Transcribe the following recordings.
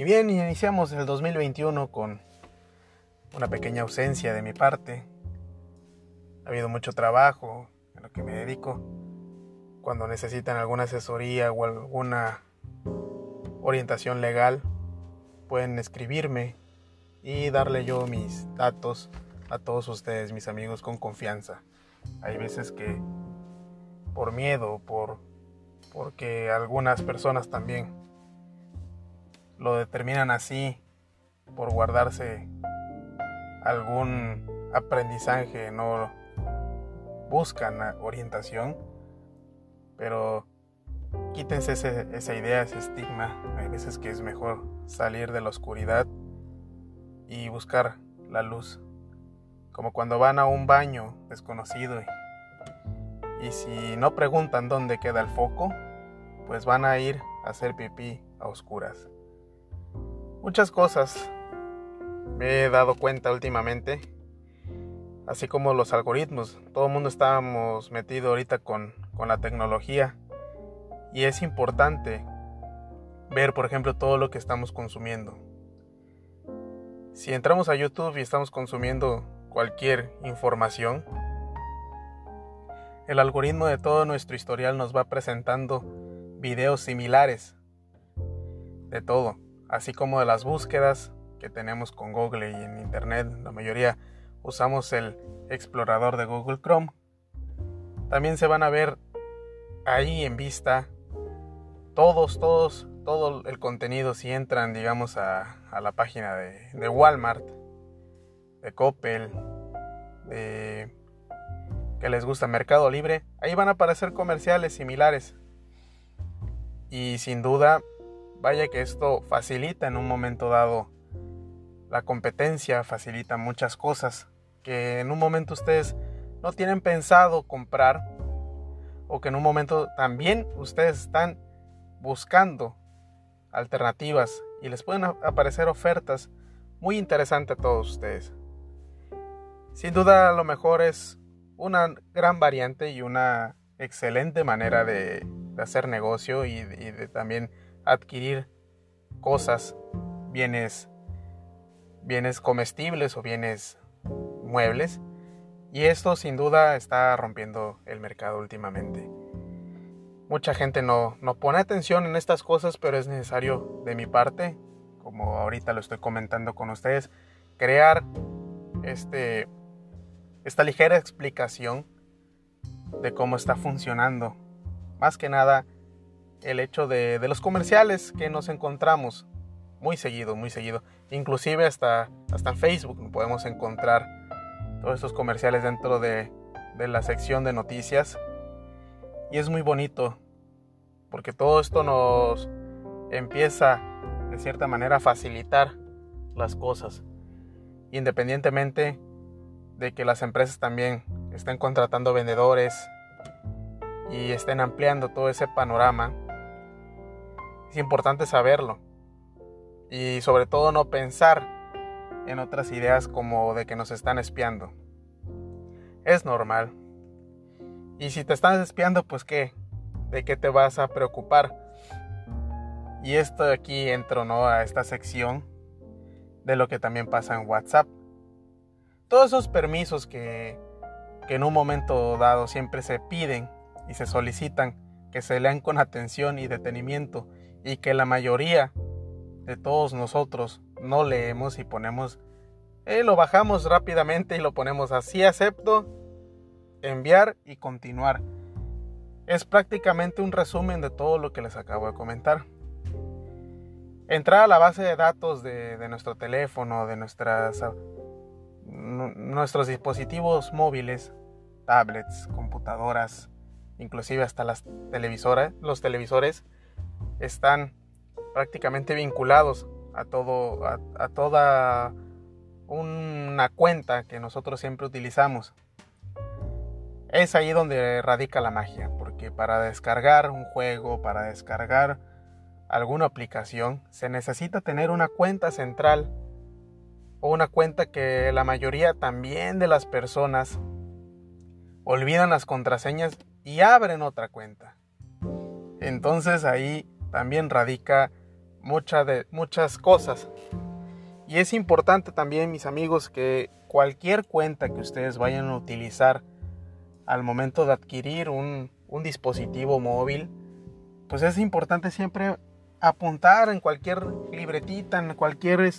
Y bien, iniciamos el 2021 con una pequeña ausencia de mi parte. Ha habido mucho trabajo en lo que me dedico. Cuando necesitan alguna asesoría o alguna orientación legal, pueden escribirme y darle yo mis datos a todos ustedes, mis amigos, con confianza. Hay veces que por miedo, por porque algunas personas también lo determinan así por guardarse algún aprendizaje, no buscan orientación, pero quítense esa idea, ese estigma. Hay veces que es mejor salir de la oscuridad y buscar la luz. Como cuando van a un baño desconocido y si no preguntan dónde queda el foco, pues van a ir a hacer pipí a oscuras. Muchas cosas me he dado cuenta últimamente, así como los algoritmos. Todo el mundo estamos metido ahorita con, con la tecnología y es importante ver, por ejemplo, todo lo que estamos consumiendo. Si entramos a YouTube y estamos consumiendo cualquier información, el algoritmo de todo nuestro historial nos va presentando videos similares de todo, así como de las búsquedas que tenemos con Google y en Internet. La mayoría usamos el explorador de Google Chrome. También se van a ver ahí en vista todos, todos, todo el contenido si entran, digamos, a, la página de, de Walmart, de Coppel, de que les gusta Mercado Libre, ahí van a aparecer comerciales similares. Y sin duda, vaya que esto facilita en un momento dado la competencia, facilita muchas cosas que en un momento ustedes no tienen pensado comprar o que en un momento también ustedes están buscando alternativas y les pueden aparecer ofertas muy interesantes a todos ustedes. Sin duda lo mejor es una gran variante y una excelente manera de, hacer negocio y de, también adquirir cosas, bienes, bienes comestibles o bienes muebles. Y esto sin duda está rompiendo el mercado últimamente. Mucha gente no, no pone atención en estas cosas, pero es necesario de mi parte, como ahorita lo estoy comentando con ustedes, crear este esta ligera explicación de cómo está funcionando. Más que nada el hecho de, los comerciales que nos encontramos muy seguido, muy seguido. Inclusive hasta, hasta Facebook podemos encontrar todos estos comerciales dentro de, de la sección de noticias. Y es muy bonito porque todo esto nos empieza de cierta manera a facilitar las cosas. Independientemente de que las empresas también estén contratando vendedores y estén ampliando todo ese panorama, es importante saberlo. Y sobre todo no pensar en otras ideas como de que nos están espiando. Es normal. Y si te están espiando, pues qué, ¿de qué te vas a preocupar? Y esto aquí entro ¿no? a esta sección de lo que también pasa en WhatsApp todos esos permisos que, en un momento dado siempre se piden y se solicitan, que se lean con atención y detenimiento y que la mayoría de todos nosotros no leemos y ponemos, eh, lo bajamos rápidamente y lo ponemos así acepto, enviar y continuar. Es prácticamente un resumen de todo lo que les acabo de comentar. Entrar a la base de datos de, de nuestro teléfono, de nuestras nuestros dispositivos móviles, tablets, computadoras, inclusive hasta las televisoras, los televisores están prácticamente vinculados a todo a, toda una cuenta que nosotros siempre utilizamos. Es ahí donde radica la magia, porque para descargar un juego, para descargar alguna aplicación, se necesita tener una cuenta central o una cuenta que la mayoría también de las personas olvidan las contraseñas y abren otra cuenta. Entonces ahí también radica de, muchas cosas. Y es importante también, mis amigos, que cualquier cuenta que ustedes vayan a utilizar al momento de adquirir un, un dispositivo móvil, pues es importante siempre apuntar en cualquier libretita, en cualquier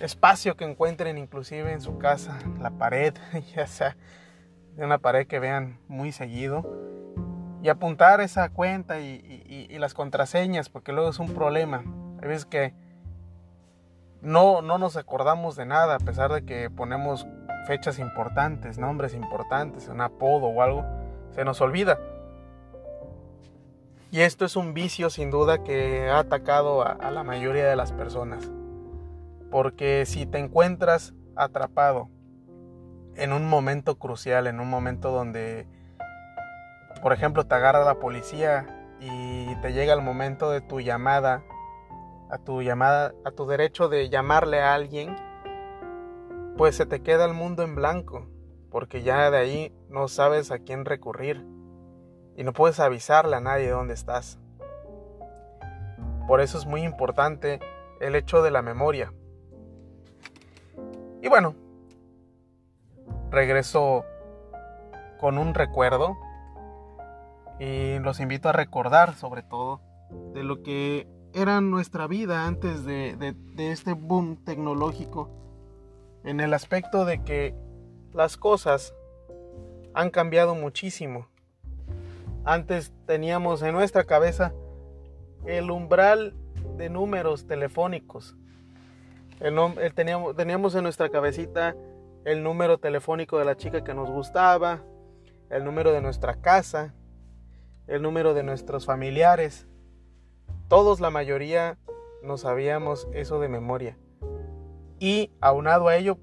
espacio que encuentren, inclusive en su casa, la pared, ya sea de una pared que vean muy seguido, y apuntar esa cuenta y, las contraseñas, porque luego es un problema. Hay veces que no, no nos acordamos de nada, a pesar de que ponemos fechas importantes, nombres importantes, un apodo o algo, se nos olvida. Y esto es un vicio sin duda que ha atacado a, la mayoría de las personas. Porque si te encuentras atrapado en un momento crucial, en un momento donde, por ejemplo, te agarra la policía y te llega el momento de tu llamada, a tu llamada, a tu derecho de llamarle a alguien, pues se te queda el mundo en blanco, porque ya de ahí no sabes a quién recurrir y no puedes avisarle a nadie dónde estás. Por eso es muy importante el hecho de la memoria. Y bueno, regreso con un recuerdo y los invito a recordar sobre todo de lo que era nuestra vida antes de, este boom tecnológico en el aspecto de que las cosas han cambiado muchísimo antes teníamos en nuestra cabeza el umbral de números telefónicos. teníamos en nuestra cabecita el número telefónico de la chica que nos gustaba, el número de nuestra casa, el número de nuestros familiares. Todos, la mayoría, no sabíamos eso de memoria. Y aunado a ello,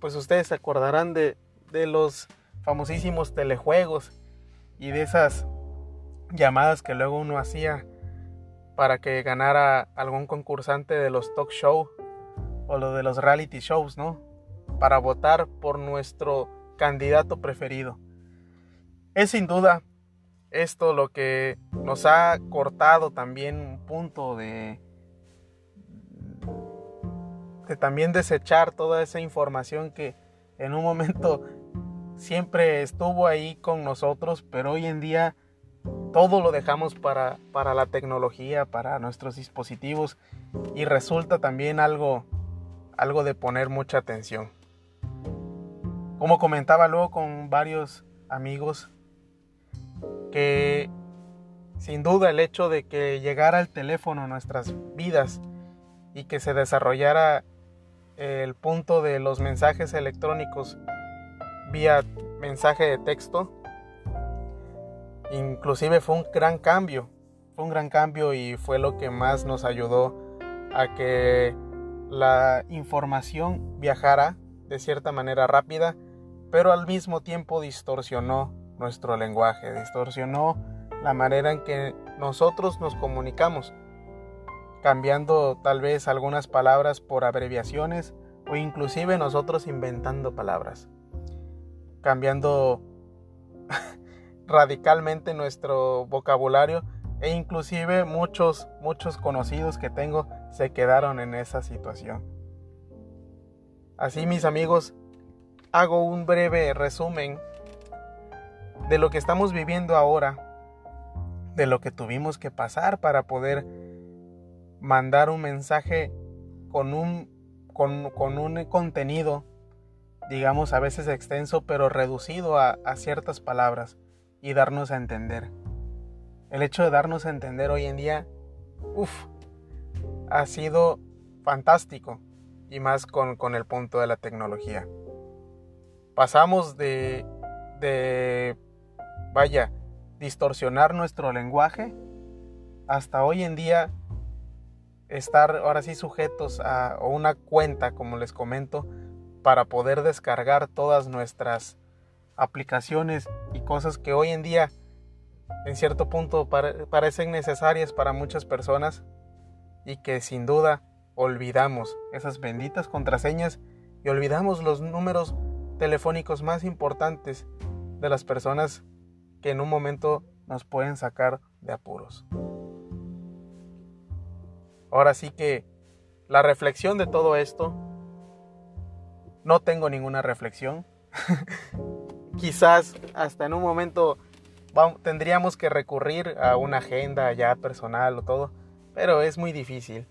pues ustedes se acordarán de, de los famosísimos telejuegos y de esas llamadas que luego uno hacía para que ganara algún concursante de los talk show o lo de los reality shows, ¿no? Para votar por nuestro candidato preferido. Es sin duda esto lo que nos ha cortado también un punto de, de también desechar toda esa información que en un momento siempre estuvo ahí con nosotros, pero hoy en día todo lo dejamos para, para la tecnología, para nuestros dispositivos y resulta también algo, algo de poner mucha atención. Como comentaba luego con varios amigos, que sin duda el hecho de que llegara el teléfono a nuestras vidas y que se desarrollara el punto de los mensajes electrónicos vía mensaje de texto. Inclusive fue un gran cambio, fue un gran cambio y fue lo que más nos ayudó a que la información viajara de cierta manera rápida, pero al mismo tiempo distorsionó nuestro lenguaje, distorsionó la manera en que nosotros nos comunicamos, cambiando tal vez algunas palabras por abreviaciones o inclusive nosotros inventando palabras cambiando radicalmente nuestro vocabulario e inclusive muchos muchos conocidos que tengo se quedaron en esa situación. Así mis amigos, hago un breve resumen de lo que estamos viviendo ahora, de lo que tuvimos que pasar para poder mandar un mensaje con un, con, con un contenido digamos a veces extenso, pero reducido a, ciertas palabras y darnos a entender. El hecho de darnos a entender hoy en día, uff, ha sido fantástico y más con, con, el punto de la tecnología. Pasamos de, de, vaya, distorsionar nuestro lenguaje hasta hoy en día estar ahora sí sujetos a una cuenta, como les comento, para poder descargar todas nuestras aplicaciones y cosas que hoy en día en cierto punto parecen necesarias para muchas personas y que sin duda olvidamos esas benditas contraseñas y olvidamos los números telefónicos más importantes de las personas que en un momento nos pueden sacar de apuros. Ahora sí que la reflexión de todo esto, no tengo ninguna reflexión. Quizás hasta en un momento tendríamos que recurrir a una agenda ya personal o todo, pero es muy difícil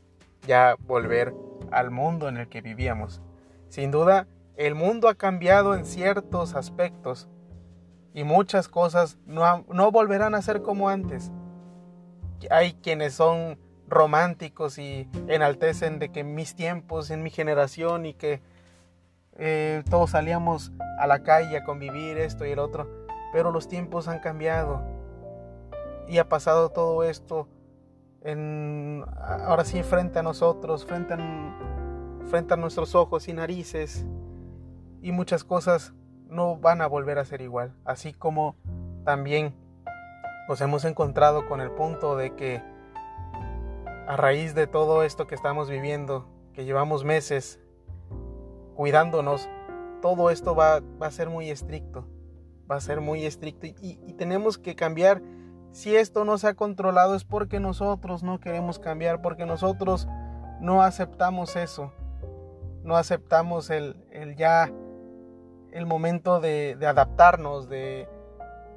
ya volver al mundo en el que vivíamos. Sin duda, el mundo ha cambiado en ciertos aspectos y muchas cosas no, no volverán a ser como antes. Hay quienes son románticos y enaltecen de que en mis tiempos, en mi generación y que eh, todos salíamos a la calle a convivir esto y el otro, pero los tiempos han cambiado y ha pasado todo esto ahora sí frente a nosotros, frente a, frente a nuestros ojos y narices y muchas cosas no van a volver a ser igual, así como también nos hemos encontrado con el punto de que a raíz de todo esto que estamos viviendo, que llevamos meses cuidándonos, todo esto va, a ser muy estricto, va a ser muy estricto y, y tenemos que cambiar. Si esto no se ha controlado es porque nosotros no queremos cambiar, porque nosotros no aceptamos eso, no aceptamos el, el ya, el momento de, adaptarnos, de,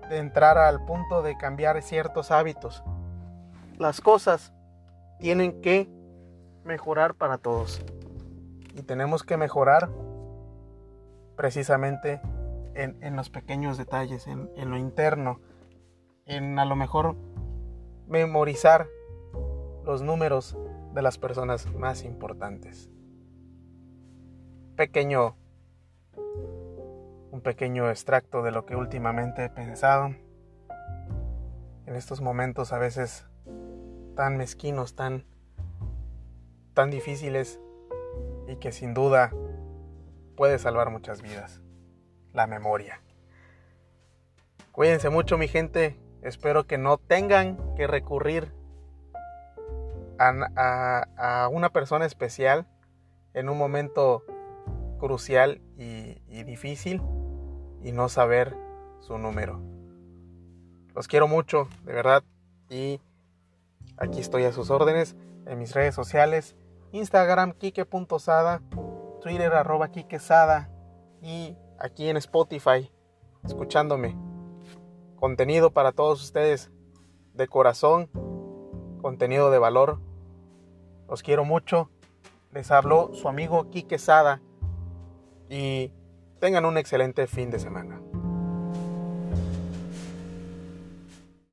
de entrar al punto de cambiar ciertos hábitos. Las cosas tienen que mejorar para todos. Y tenemos que mejorar precisamente en, los pequeños detalles, en, en lo interno, en a lo mejor memorizar los números de las personas más importantes. Pequeño, un pequeño extracto de lo que últimamente he pensado. En estos momentos a veces tan mezquinos, tan, tan difíciles y que sin duda puede salvar muchas vidas. La memoria. Cuídense mucho mi gente. Espero que no tengan que recurrir a, una persona especial en un momento crucial y, y difícil y no saber su número. Los quiero mucho, de verdad. Y Aquí estoy a sus órdenes en mis redes sociales, Instagram kike.sada, Twitter arroba kikesada y aquí en Spotify, escuchándome. Contenido para todos ustedes de corazón, contenido de valor. Los quiero mucho. Les habló su amigo Kike Sada y tengan un excelente fin de semana.